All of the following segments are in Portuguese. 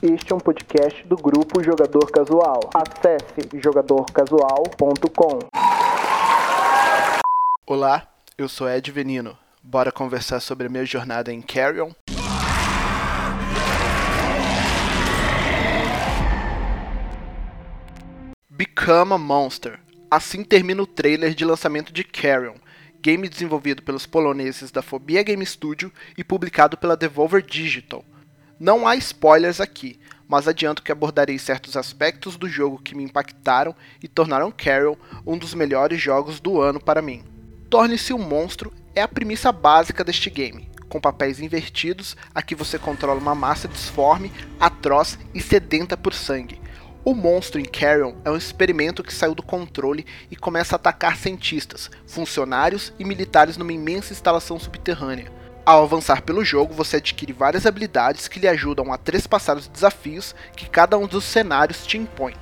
Este é um podcast do grupo Jogador Casual. Acesse jogadorcasual.com. Olá, eu sou Ed Venino. Bora conversar sobre a minha jornada em Carrion? Become a Monster. Assim termina o trailer de lançamento de Carrion, game desenvolvido pelos poloneses da Phobia Game Studio e publicado pela Devolver Digital. Não há spoilers aqui, mas adianto que abordarei certos aspectos do jogo que me impactaram e tornaram Carrion um dos melhores jogos do ano para mim. Torne-se um monstro é a premissa básica deste game, com papéis invertidos, aqui você controla uma massa disforme, atroz e sedenta por sangue. O monstro em Carrion é um experimento que saiu do controle e começa a atacar cientistas, funcionários e militares numa imensa instalação subterrânea. Ao avançar pelo jogo, você adquire várias habilidades que lhe ajudam a trespassar os desafios que cada um dos cenários te impõe.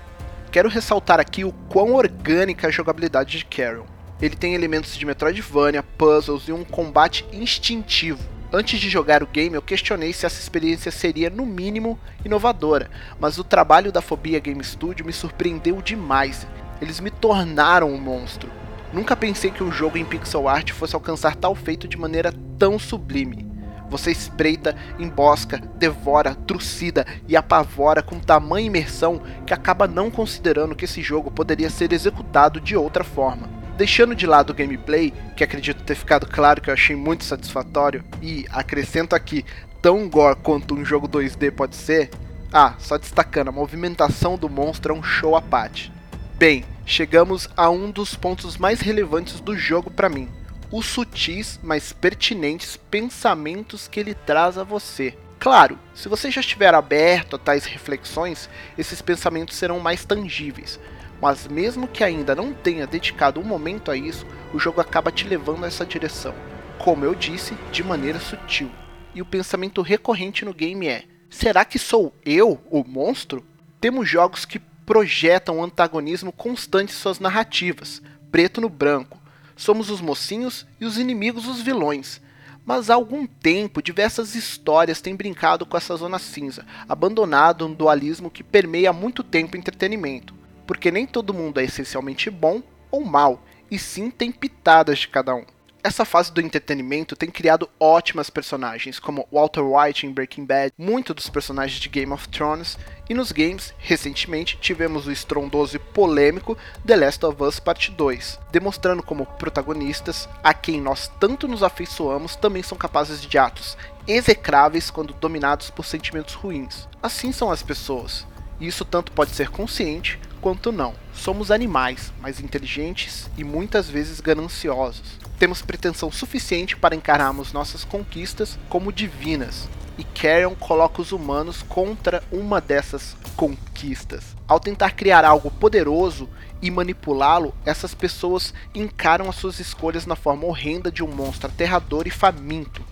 Quero ressaltar aqui o quão orgânica é a jogabilidade de Carrion. Ele tem elementos de Metroidvania, puzzles e um combate instintivo. Antes de jogar o game, eu questionei se essa experiência seria, no mínimo, inovadora, mas o trabalho da Phobia Game Studio me surpreendeu demais. Eles me tornaram um monstro. Nunca pensei que um jogo em pixel art fosse alcançar tal feito de maneira tão sublime. Você espreita, embosca, devora, trucida e apavora com tamanha imersão que acaba não considerando que esse jogo poderia ser executado de outra forma. Deixando de lado o gameplay, que acredito ter ficado claro que eu achei muito satisfatório, e acrescento aqui, tão gore quanto um jogo 2D pode ser, ah, só destacando, a movimentação do monstro é um show à parte. Bem, chegamos a um dos pontos mais relevantes do jogo para mim: os sutis, mas pertinentes pensamentos que ele traz a você. Claro, se você já estiver aberto a tais reflexões, esses pensamentos serão mais tangíveis. Mas mesmo que ainda não tenha dedicado um momento a isso, o jogo acaba te levando a essa direção. Como eu disse, de maneira sutil. E o pensamento recorrente no game é: será que sou eu o monstro? Temos jogos que projetam um antagonismo constante em suas narrativas, preto no branco. Somos os mocinhos e os inimigos os vilões. Mas há algum tempo, diversas histórias têm brincado com essa zona cinza, abandonado um dualismo que permeia há muito tempo o entretenimento. Porque nem todo mundo é essencialmente bom ou mal, e sim tem pitadas de cada um. Essa fase do entretenimento tem criado ótimas personagens, como Walter White em Breaking Bad, muitos dos personagens de Game of Thrones, e nos games, recentemente, tivemos o estrondoso e polêmico The Last of Us Part 2, demonstrando como protagonistas, a quem nós tanto nos afeiçoamos, também são capazes de atos execráveis quando dominados por sentimentos ruins. Assim são as pessoas. E isso tanto pode ser consciente quanto não. Somos animais, mas inteligentes e muitas vezes gananciosos. Temos pretensão suficiente para encararmos nossas conquistas como divinas, e Carrion coloca os humanos contra uma dessas conquistas. Ao tentar criar algo poderoso e manipulá-lo, essas pessoas encaram as suas escolhas na forma horrenda de um monstro aterrador e faminto.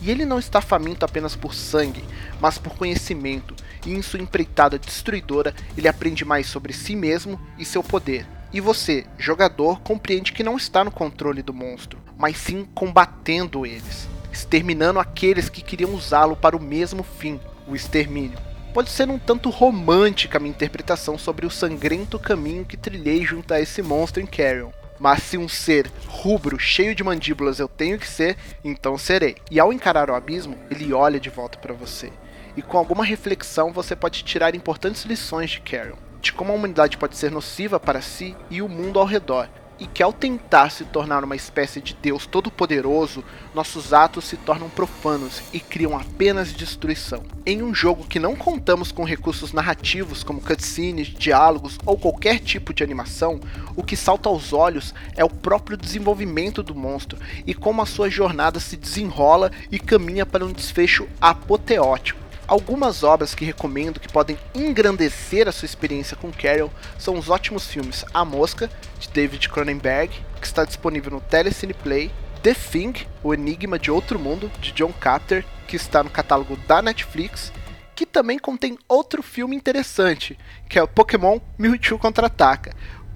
E ele não está faminto apenas por sangue, mas por conhecimento, e em sua empreitada destruidora ele aprende mais sobre si mesmo e seu poder. E você, jogador, compreende que não está no controle do monstro, mas sim combatendo eles, exterminando aqueles que queriam usá-lo para o mesmo fim, o extermínio. Pode ser um tanto romântica a minha interpretação sobre o sangrento caminho que trilhei junto a esse monstro em Carrion, mas se um ser rubro, cheio de mandíbulas eu tenho que ser, então serei. E ao encarar o abismo, ele olha de volta para você. E com alguma reflexão você pode tirar importantes lições de Carrion, de como a humanidade pode ser nociva para si e o mundo ao redor, e que ao tentar se tornar uma espécie de Deus todo-poderoso, nossos atos se tornam profanos e criam apenas destruição. Em um jogo que não contamos com recursos narrativos como cutscenes, diálogos ou qualquer tipo de animação, o que salta aos olhos é o próprio desenvolvimento do monstro e como a sua jornada se desenrola e caminha para um desfecho apoteótico. Algumas obras que recomendo que podem engrandecer a sua experiência com Carol são os ótimos filmes A Mosca, de David Cronenberg, que está disponível no Telecine Play, The Thing, O Enigma de Outro Mundo, de John Carter, que está no catálogo da Netflix, que também contém outro filme interessante, que é o Pokémon Mewtwo Contra-Ataca.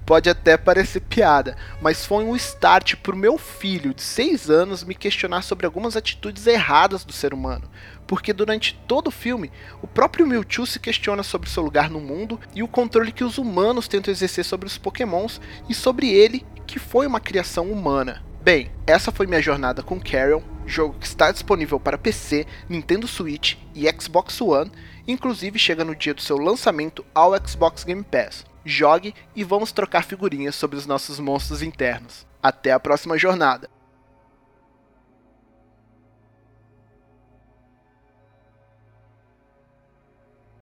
Pode até parecer piada, mas foi um start pro meu filho de 6 anos me questionar sobre algumas atitudes erradas do ser humano. Porque durante todo o filme, o próprio Mewtwo se questiona sobre seu lugar no mundo e o controle que os humanos tentam exercer sobre os Pokémons e sobre ele, que foi uma criação humana. Bem, essa foi minha jornada com Carrion, jogo que está disponível para PC, Nintendo Switch e Xbox One, inclusive chega no dia do seu lançamento ao Xbox Game Pass. Jogue e vamos trocar figurinhas sobre os nossos monstros internos. Até a próxima jornada!